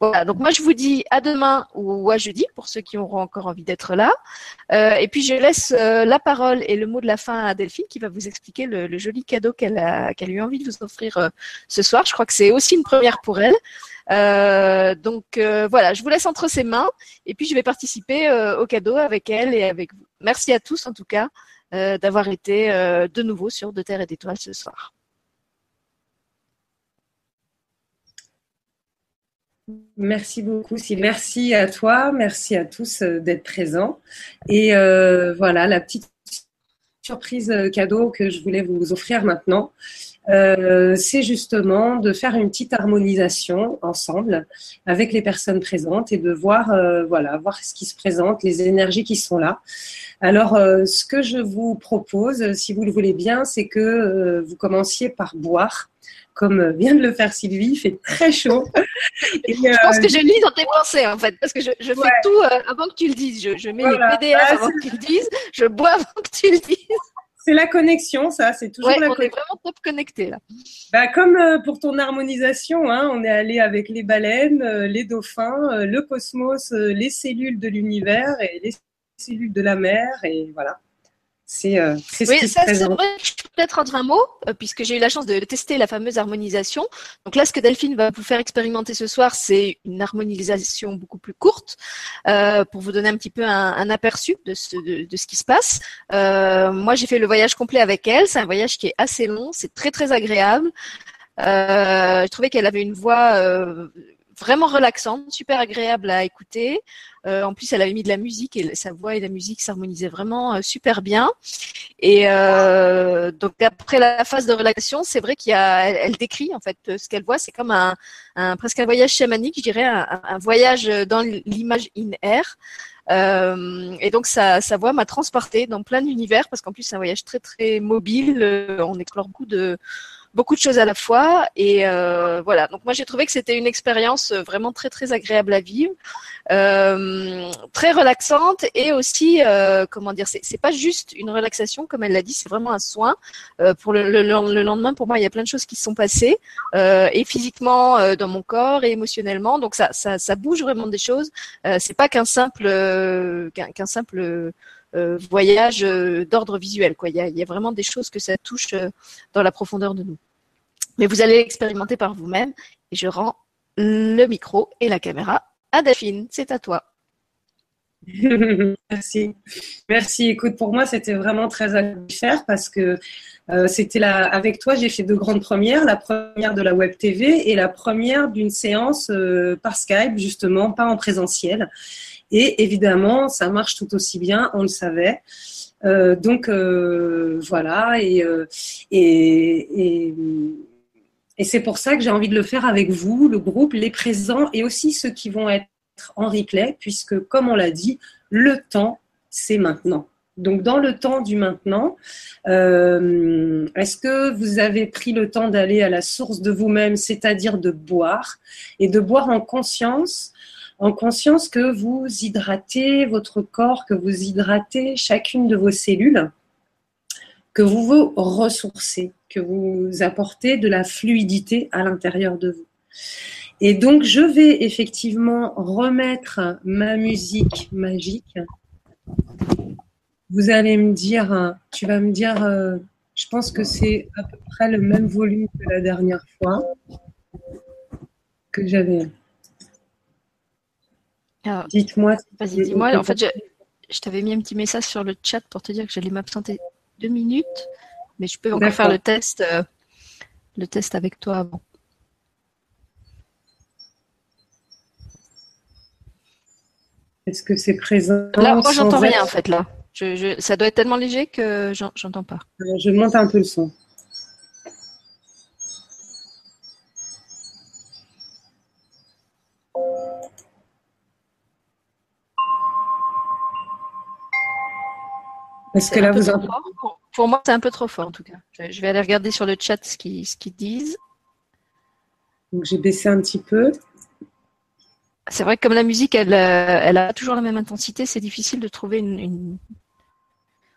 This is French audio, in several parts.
Voilà, donc moi je vous dis à demain ou à jeudi pour ceux qui auront encore envie d'être là. Euh, et puis je laisse euh, la parole et le mot de la fin à Delphine qui va vous expliquer le, joli cadeau qu'elle a, qu'elle a eu envie de vous offrir euh, ce soir. Je crois que c'est aussi une première pour elle. donc voilà, je vous laisse entre ses mains et puis je vais participer au cadeau avec elle et avec vous. Merci à tous en tout cas d'avoir été de nouveau sur De Terre et d'Étoiles ce soir. Merci beaucoup, Sylvie. Merci à toi, merci à tous euh, d'être présents. Et euh, voilà, la petite surprise euh, cadeau que je voulais vous offrir maintenant, c'est justement de faire une petite harmonisation ensemble avec les personnes présentes et de voir, voilà, voir ce qui se présente, les énergies qui sont là. Alors, ce que je vous propose, si vous le voulez bien, c'est que vous commenciez par boire comme vient de le faire Sylvie, il fait très chaud. je pense que je lis dans tes pensées en fait, parce que je, fais tout euh, avant que tu le dises. Je, mets les PDF avant que tu le dises, je bois avant que tu le dises. C'est la connexion, ça, c'est toujours la on est vraiment top connecté là. Bah, comme euh, pour ton harmonisation, hein, on est allé avec les baleines, euh, les dauphins, le cosmos, les cellules de l'univers et les cellules de la mer, et voilà. C'est euh, oui, ça, c'est vrai je peux peut-être rendre un mot, euh, puisque j'ai eu la chance de tester la fameuse harmonisation. Donc là, ce que Delphine va vous faire expérimenter ce soir, c'est une harmonisation beaucoup plus courte, euh, pour vous donner un petit peu un, aperçu de ce, de, ce qui se passe. Euh, moi, j'ai fait le voyage complet avec elle. C'est un voyage qui est assez long, c'est très très agréable. Euh, je trouvais qu'elle avait une voix vraiment relaxante, super agréable à écouter. Euh, en plus, elle avait mis de la musique et sa voix et la musique s'harmonisaient vraiment euh, super bien. Et euh, donc après la phase de relaxation, c'est vrai qu'il décrit en fait ce qu'elle voit. C'est comme un, presque un voyage chamanique, je dirais, un, voyage dans l'image in air. Et donc sa, sa voix m'a transporté dans plein d'univers parce qu'en plus c'est un voyage très très mobile. on explore beaucoup de beaucoup de choses à la fois. Et euh, voilà. Donc moi j'ai trouvé que c'était une expérience vraiment très très agréable à vivre, euh, très relaxante et aussi euh, comment dire, c'est pas juste une relaxation comme elle l'a dit, c'est vraiment un soin. Euh, pour le, le, le, lendemain, pour moi, il y a plein de choses qui se sont passées euh, et physiquement euh, dans mon corps et émotionnellement. Donc ça ça, ça bouge vraiment des choses. c'est pas qu'un simple qu'un simple voyage d'ordre visuel. Quoi. Il, y a, il y a vraiment des choses que ça touche dans la profondeur de nous. Mais vous allez l'expérimenter par vous-même. Je rends le micro et la caméra à Daphine. C'est à toi. Merci. Merci. Écoute, pour moi, c'était vraiment très agréable faire parce que euh, c'était là avec toi, j'ai fait deux grandes premières. La première de la web TV et la première d'une séance euh, par Skype, justement, pas en présentiel. Et évidemment, ça marche tout aussi bien, on le savait. Euh, donc voilà, et, et et c'est pour ça que j'ai envie de le faire avec vous, le groupe, les présents et aussi ceux qui vont être en replay, puisque comme on l'a dit, le temps, c'est maintenant. Donc dans le temps du maintenant, euh, est-ce que vous avez pris le temps d'aller à la source de vous-même, c'est-à-dire de boire, et de boire en conscience, en conscience que vous hydratez votre corps, que vous hydratez chacune de vos cellules que vous vous ressourcez, que vous apportez de la fluidité à l'intérieur de vous. Et donc, je vais effectivement remettre ma musique magique. Vous allez me dire, tu vas me dire, euh, je pense que c'est à peu près le même volume que la dernière fois que j'avais. Dites-moi. Vas-y, dis-moi. En fait, je, je t'avais mis un petit message sur le chat pour te dire que j'allais m'absenter deux minutes, mais je peux encore faire le test, euh, le test avec toi avant. Est-ce que c'est présent Là, moi, j'entends rien en fait là. ça doit être tellement léger que j'entends pas. je monte un peu le son. Est-ce que là, vous entendez pour, moi, c'est un peu trop fort en tout cas. Je, vais aller regarder sur le chat ce qu'ils ce disent. Donc, j'ai baissé un petit peu. C'est vrai que comme la musique, elle, euh, elle a toujours la même intensité, c'est difficile de trouver une,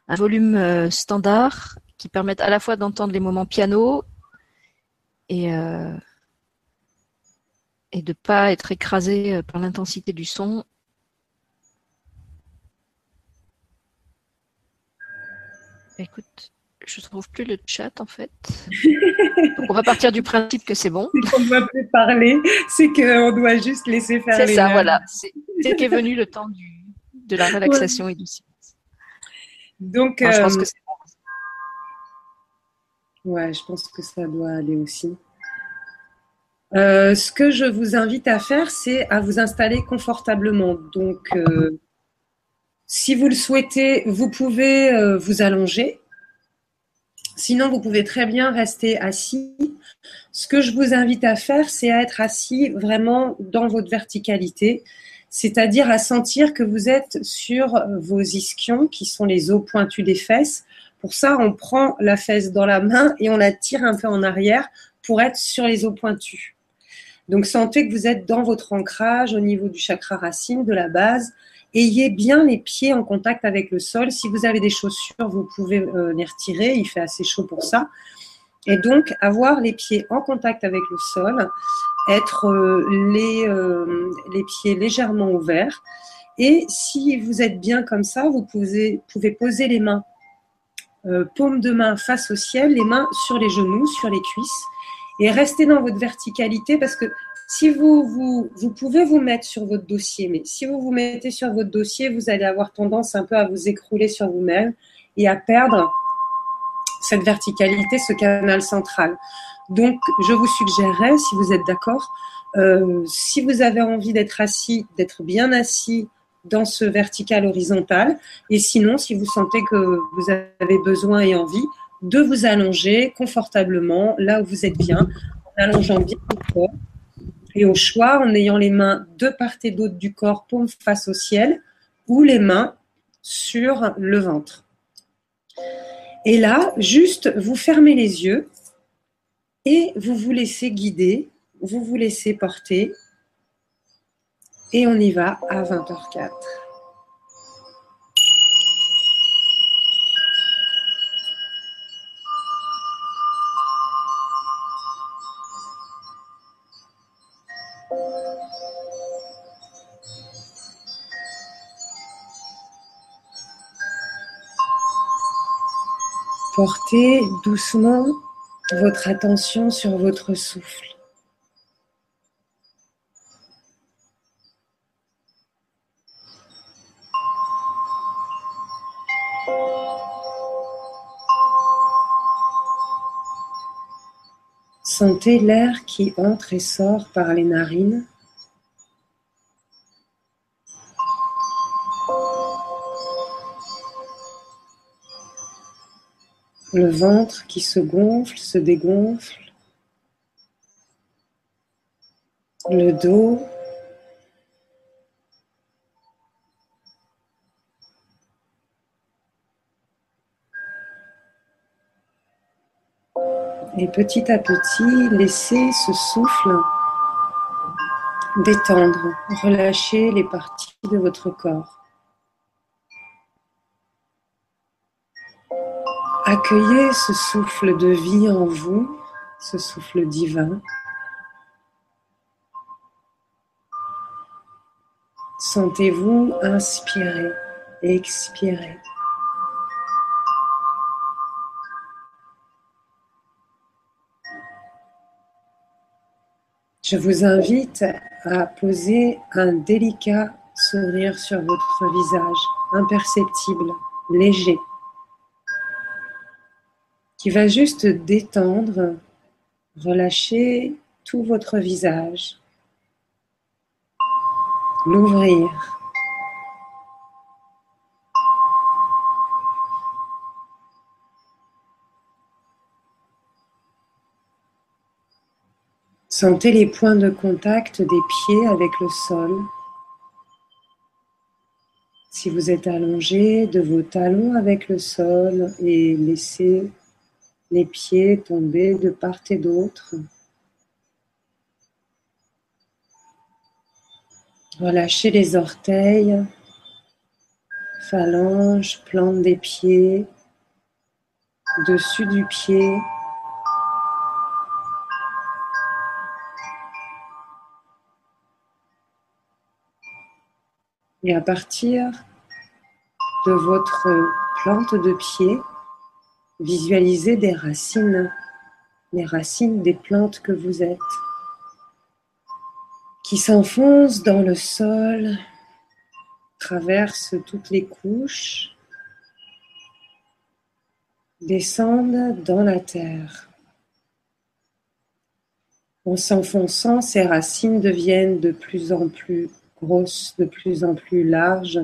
un volume euh, standard qui permette à la fois d'entendre les moments piano et, euh, et de ne pas être écrasé par l'intensité du son. Écoute, je ne trouve plus le chat en fait. Donc on va partir du principe que c'est bon. On ne doit plus parler, c'est qu'on doit juste laisser faire C'est ça, voilà. C'est qu'est venu le temps du, de la relaxation et du silence. Donc, je pense euh, que c'est bon. Ouais, je pense que ça doit aller aussi. Euh, ce que je vous invite à faire, c'est à vous installer confortablement. Donc, euh, si vous le souhaitez, vous pouvez euh, vous allonger. Sinon, vous pouvez très bien rester assis. Ce que je vous invite à faire, c'est à être assis vraiment dans votre verticalité, c'est-à-dire à sentir que vous êtes sur vos ischions, qui sont les os pointus des fesses. Pour ça, on prend la fesse dans la main et on la tire un peu en arrière pour être sur les os pointus. Donc sentez que vous êtes dans votre ancrage au niveau du chakra racine, de la base. Ayez bien les pieds en contact avec le sol. Si vous avez des chaussures, vous pouvez euh, les retirer. Il fait assez chaud pour ça. Et donc avoir les pieds en contact avec le sol, être euh, les, euh, les pieds légèrement ouverts. Et si vous êtes bien comme ça, vous pouvez, pouvez poser les mains, paume de main face au ciel, les mains sur les genoux, sur les cuisses et restez dans votre verticalité parce que si vous, vous, vous pouvez vous mettre sur votre dossier, mais si vous vous mettez sur votre dossier, vous allez avoir tendance un peu à vous écrouler sur vous-même et à perdre cette verticalité, ce canal central. Donc, je vous suggérerais, si vous êtes d'accord, euh, si vous avez envie d'être assis, d'être bien assis dans ce vertical horizontal, et sinon, si vous sentez que vous avez besoin et envie, de vous allonger confortablement là où vous êtes bien, en allongeant bien le corps. Et au choix, en ayant les mains de part et d'autre du corps, paume face au ciel, ou les mains sur le ventre. Et là, juste, vous fermez les yeux et vous vous laissez guider, vous vous laissez porter. Et on y va à 20h04. Portez doucement votre attention sur votre souffle. Sentez l'air qui entre et sort par les narines. Le ventre qui se gonfle, se dégonfle, le dos, Et petit à petit, laissez ce souffle détendre, relâcher les parties de votre corps. Accueillez ce souffle de vie en vous, ce souffle divin. Sentez-vous inspirer et expirer. Je vous invite à poser un délicat sourire sur votre visage, imperceptible, léger qui va juste détendre, relâcher tout votre visage, l'ouvrir. Sentez les points de contact des pieds avec le sol. Si vous êtes allongé, de vos talons avec le sol et laissez les pieds tombés de part et d'autre. Relâchez les orteils, phalanges, plante des pieds, dessus du pied. Et à partir de votre plante de pied, visualisez des racines, les racines des plantes que vous êtes, qui s'enfoncent dans le sol, traversent toutes les couches, descendent dans la terre. En s'enfonçant, ces racines deviennent de plus en plus grosses, de plus en plus larges,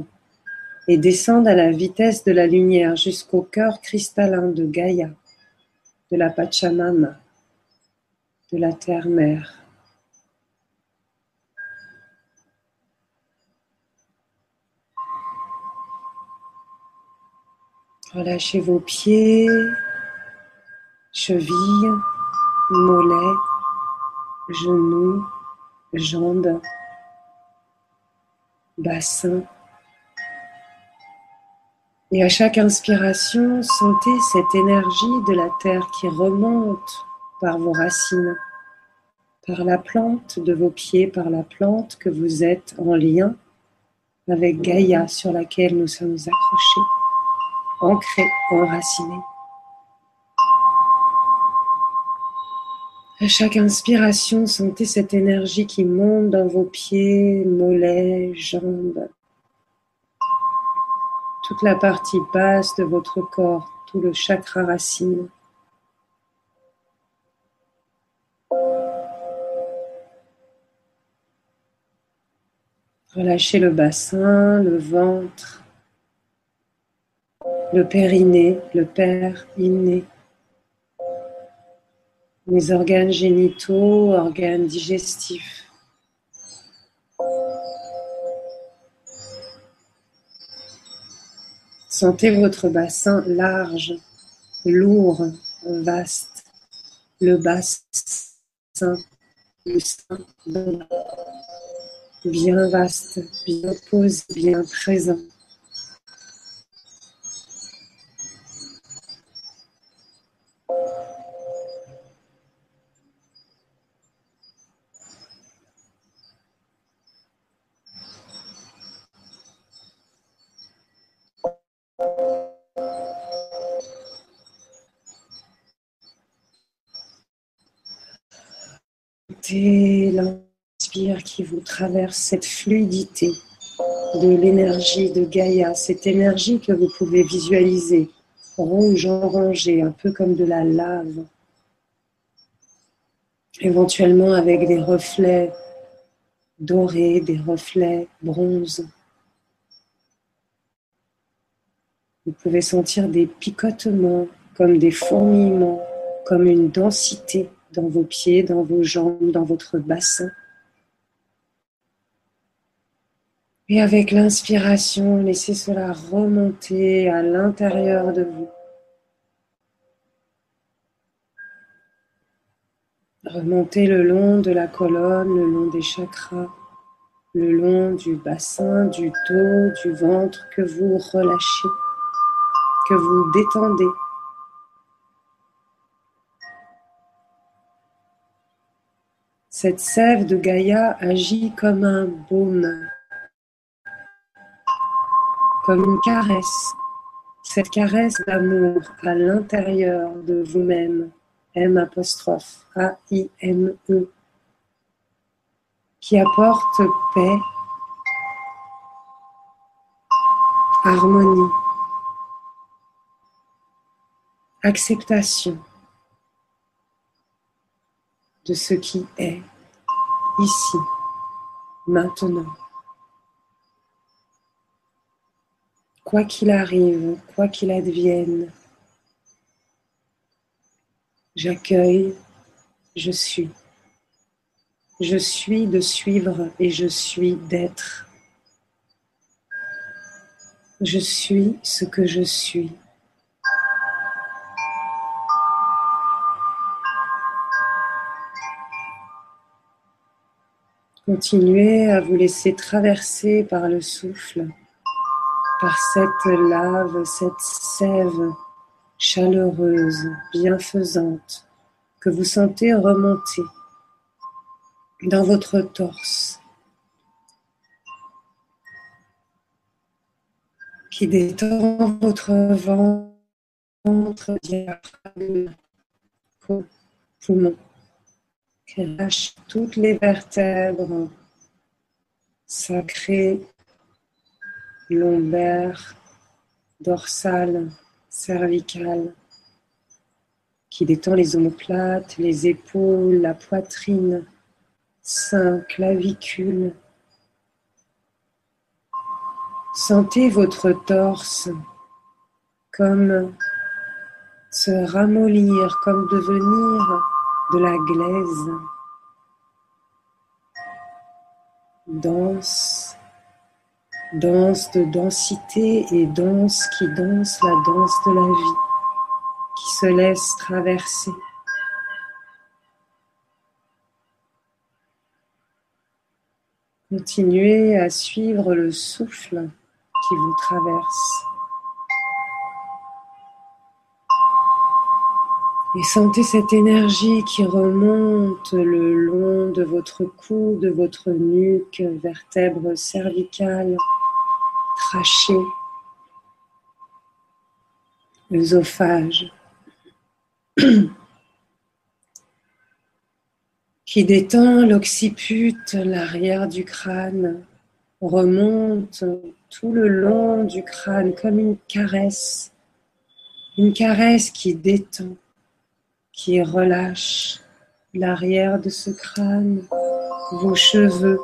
et descendent à la vitesse de la lumière jusqu'au cœur cristallin de Gaïa, de la Pachamama, de la terre-mère. Relâchez vos pieds, chevilles, mollets, genoux, jambes, bassin. Et à chaque inspiration, sentez cette énergie de la terre qui remonte par vos racines, par la plante de vos pieds, par la plante que vous êtes en lien avec Gaïa sur laquelle nous sommes accrochés, ancrés, enracinés. À chaque inspiration, sentez cette énergie qui monte dans vos pieds, mollets, jambes, toute la partie basse de votre corps, tout le chakra racine. Relâchez le bassin, le ventre, le périnée, le père inné, les organes génitaux, organes digestifs. Sentez votre bassin large, lourd, vaste, le bassin, le sein, bien vaste, bien posé, bien présent. Traverse, cette fluidité de l'énergie de Gaïa, cette énergie que vous pouvez visualiser, rouge orangée, un peu comme de la lave, éventuellement avec des reflets dorés, des reflets bronze. Vous pouvez sentir des picotements, comme des fourmillements, comme une densité dans vos pieds, dans vos jambes, dans votre bassin. Et avec l'inspiration, laissez cela remonter à l'intérieur de vous. Remontez le long de la colonne, le long des chakras, le long du bassin, du dos, du ventre que vous relâchez, que vous détendez. Cette sève de Gaïa agit comme un baume, comme une caresse, cette caresse d'amour à l'intérieur de vous-même, M A-I-M-E, qui apporte paix, harmonie, acceptation de ce qui est ici, maintenant. Quoi qu'il arrive, quoi qu'il advienne, j'accueille, je suis. Je suis de suivre et je suis d'être. Je suis ce que je suis. Continuez à vous laisser traverser par le souffle, par cette lave, cette sève chaleureuse, bienfaisante, que vous sentez remonter dans votre torse. qui détend votre ventre, diaphragme, poumon, qui lâche toutes les vertèbres sacrées, lombaires, dorsales, cervicales, qui détend les omoplates, les épaules, la poitrine, sein, clavicule. Sentez votre torse comme se ramollir, comme devenir de la glaise. Danse, danse de densité et danse qui danse la danse de la vie, qui se laisse traverser. Continuez à suivre le souffle qui vous traverse. Et sentez cette énergie qui remonte le long de votre cou, de votre nuque, vertèbre cervicale, trachée, œsophage, qui détend l'occiput, l'arrière du crâne, remonte tout le long du crâne comme une caresse, une caresse qui détend qui relâche l'arrière de ce crâne, vos cheveux.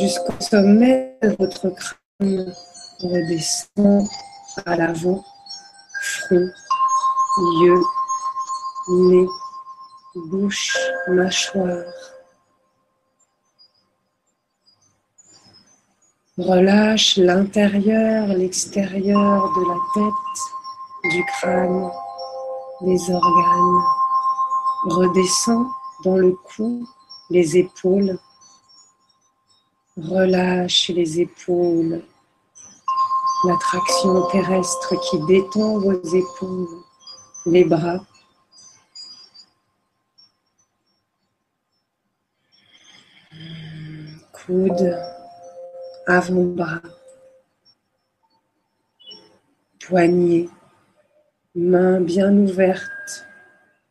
Jusqu'au sommet de votre crâne, redescend à l'avant, front, yeux, nez, bouche, mâchoire. Relâche l'intérieur, l'extérieur de la tête, du crâne, des organes. Redescends dans le cou, les épaules. Relâche les épaules. La traction terrestre qui détend vos épaules, les bras. Coude avant-bras, poignet, main bien ouverte,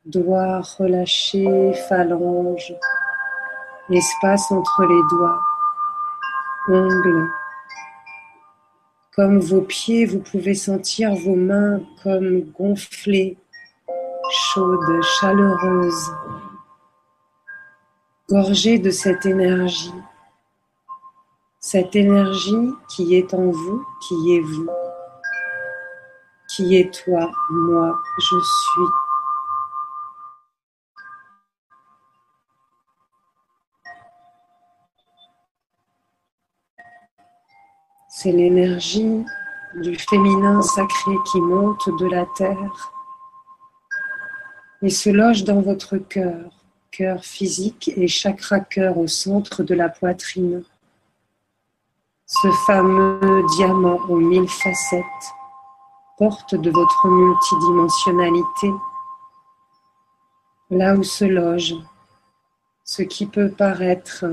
doigts relâchés, phalanges, espace entre les doigts, ongles. Comme vos pieds, vous pouvez sentir vos mains comme gonflées, chaudes, chaleureuses, gorgées de cette énergie cette énergie qui est en vous, qui est vous, qui est toi, moi, je suis. C'est l'énergie du féminin sacré qui monte de la terre et se loge dans votre cœur, cœur physique et chakra cœur au centre de la poitrine. Ce fameux diamant aux mille facettes, porte de votre multidimensionnalité, là où se loge ce qui peut paraître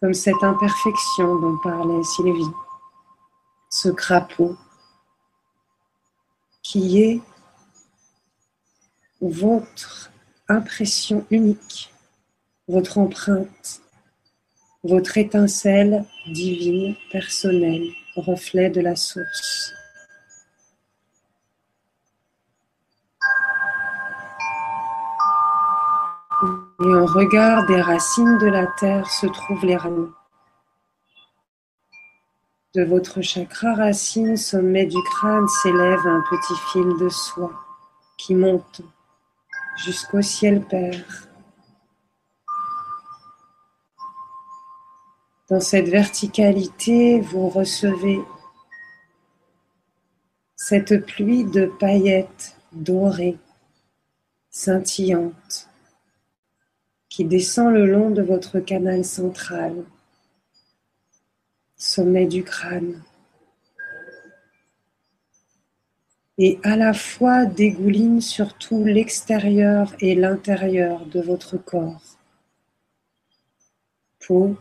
comme cette imperfection dont parlait Sylvie, ce crapaud qui est votre impression unique, votre empreinte votre étincelle divine, personnelle, reflet de la source. Et en regard des racines de la terre se trouvent les racines. De votre chakra racine, sommet du crâne, s'élève un petit fil de soie qui monte jusqu'au ciel père. Dans cette verticalité, vous recevez cette pluie de paillettes dorées, scintillantes, qui descend le long de votre canal central, sommet du crâne. et à la fois dégouline sur tout l'extérieur et l'intérieur de votre corps. Peau,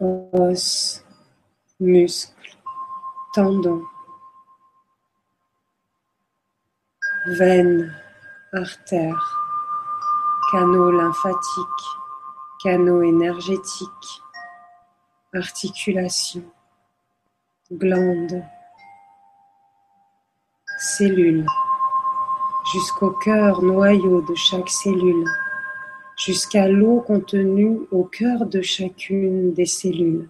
os, muscles, tendons, veines, artères, canaux lymphatiques, canaux énergétiques, articulations, glandes, cellules, jusqu'au cœur noyau de chaque cellule, jusqu'à l'eau contenue au cœur de chacune des cellules,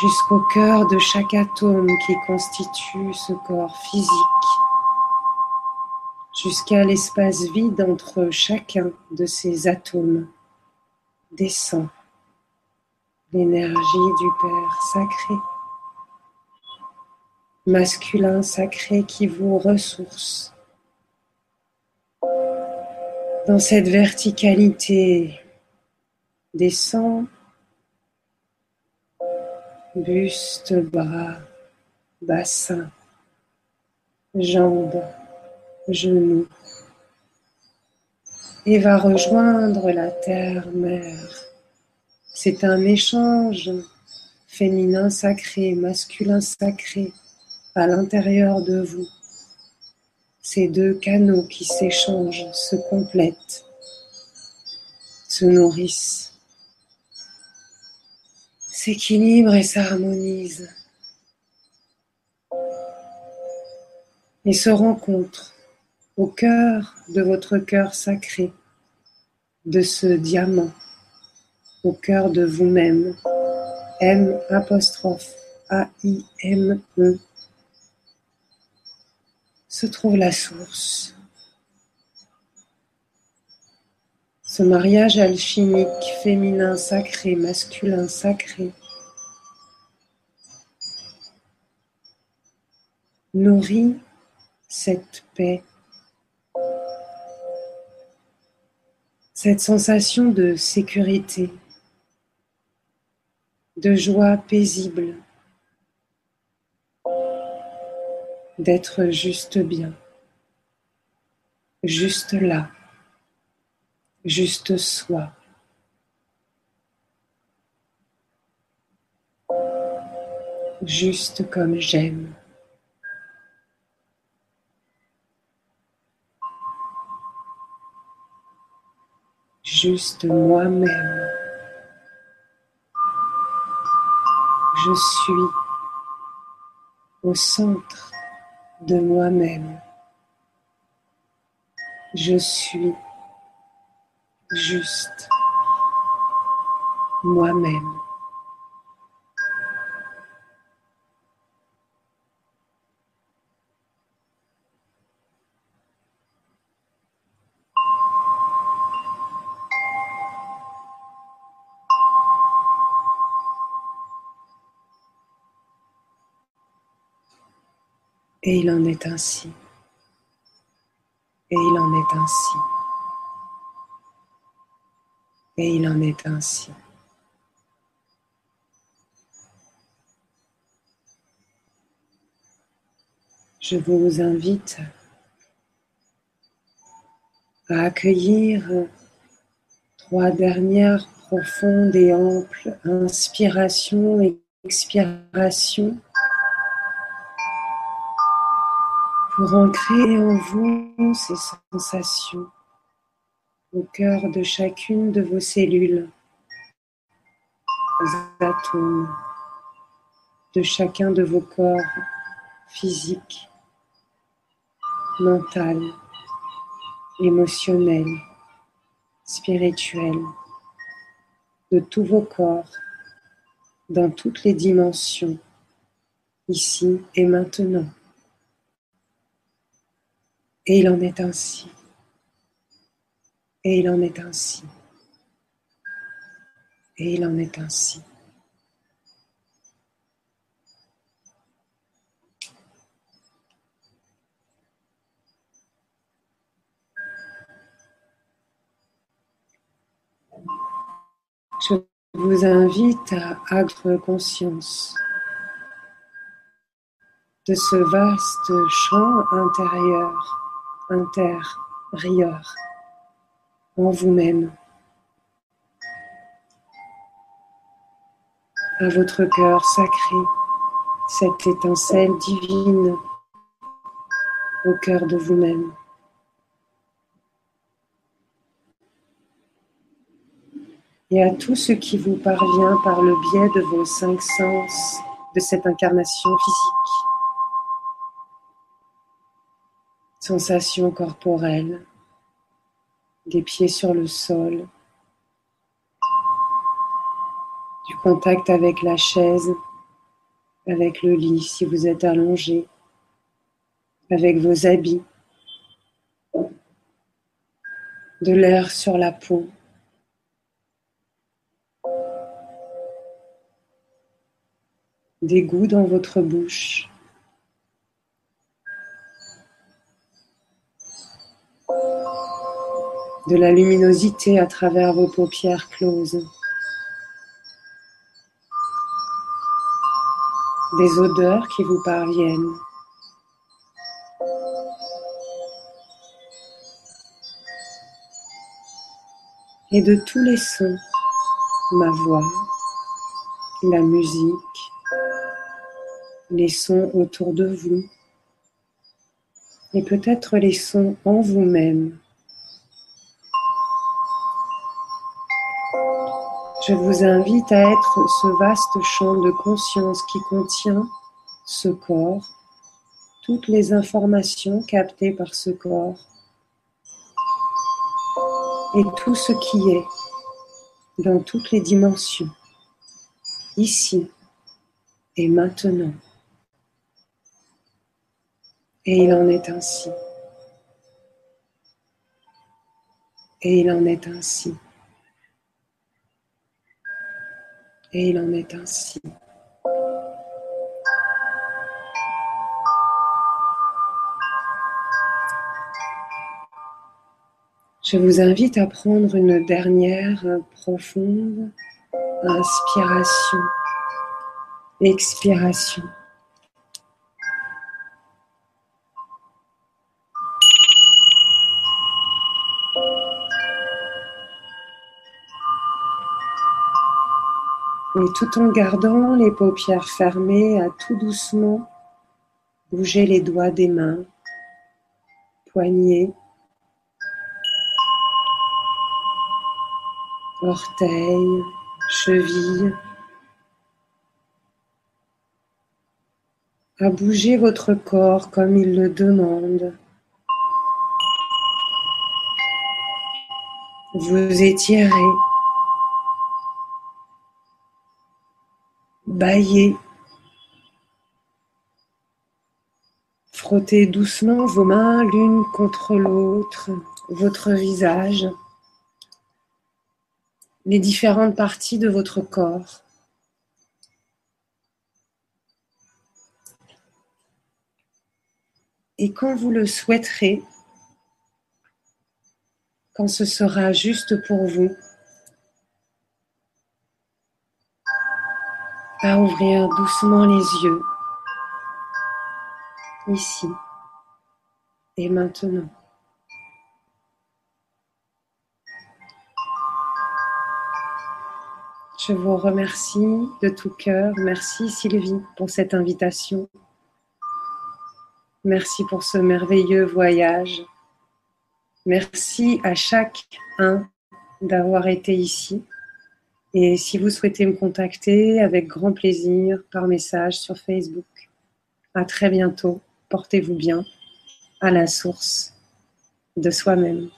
jusqu'au cœur de chaque atome qui constitue ce corps physique, jusqu'à l'espace vide entre chacun de ces atomes, descend l'énergie du Père sacré masculin sacré qui vous ressource. Dans cette verticalité descend buste, bras, bassin, jambes, genoux et va rejoindre la terre-mère. C'est un échange féminin sacré, masculin sacré à l'intérieur de vous. Ces deux canaux qui s'échangent, se complètent, se nourrissent, s'équilibrent et s'harmonisent et se rencontrent au cœur de votre cœur sacré, de ce diamant, au cœur de vous-même. M apostrophe A-I-M-E se trouve la source. Ce mariage alchimique féminin sacré, masculin sacré, nourrit cette paix, cette sensation de sécurité, de joie paisible, d'être juste bien, juste là, juste soi. Juste comme j'aime. Juste moi-même. Je suis au centre de moi-même. Je suis juste moi-même. Et il en est ainsi. Et il en est ainsi. Et il en est ainsi. Je vous invite à accueillir trois dernières profondes et amples inspirations et expirations pour ancrer en vous ces sensations au cœur de chacune de vos cellules, aux atomes de chacun de vos corps physiques, mental, émotionnel, spirituel, de tous vos corps, dans toutes les dimensions, ici et maintenant. Et il en est ainsi. Et il en est ainsi. Et il en est ainsi. Je vous invite à être conscience de ce vaste champ intérieur, intérieur, en vous-même, à votre cœur sacré, cette étincelle divine au cœur de vous-même. Et à tout ce qui vous parvient par le biais de vos cinq sens de cette incarnation physique. Sensations corporelles, des pieds sur le sol, du contact avec la chaise, avec le lit si vous êtes allongé, avec vos habits, de l'air sur la peau. des goûts dans votre bouche. De la luminosité à travers vos paupières closes. Des odeurs qui vous parviennent. Et de tous les sons, ma voix, la musique, les sons autour de vous et peut-être les sons en vous-même. Je vous invite à être ce vaste champ de conscience qui contient ce corps, toutes les informations captées par ce corps et tout ce qui est dans toutes les dimensions, ici et maintenant. Et il en est ainsi. Et il en est ainsi. Et il en est ainsi. Je vous invite à prendre une dernière profonde inspiration, expiration. Et tout en gardant les paupières fermées, à tout doucement bouger les doigts des mains, poignets, orteils, chevilles, à bouger votre corps comme il le demande. Vous étirez Baillez. Frottez doucement vos mains l'une contre l'autre, votre visage, les différentes parties de votre corps. Et quand vous le souhaiterez, quand ce sera juste pour vous, à ouvrir doucement les yeux, ici et maintenant. Je vous remercie de tout cœur. Merci Sylvie pour cette invitation. Merci pour ce merveilleux voyage. Merci à chacun d'avoir été ici. Et si vous souhaitez me contacter, avec grand plaisir, par message sur Facebook. À très bientôt. Portez-vous bien à la source de soi-même.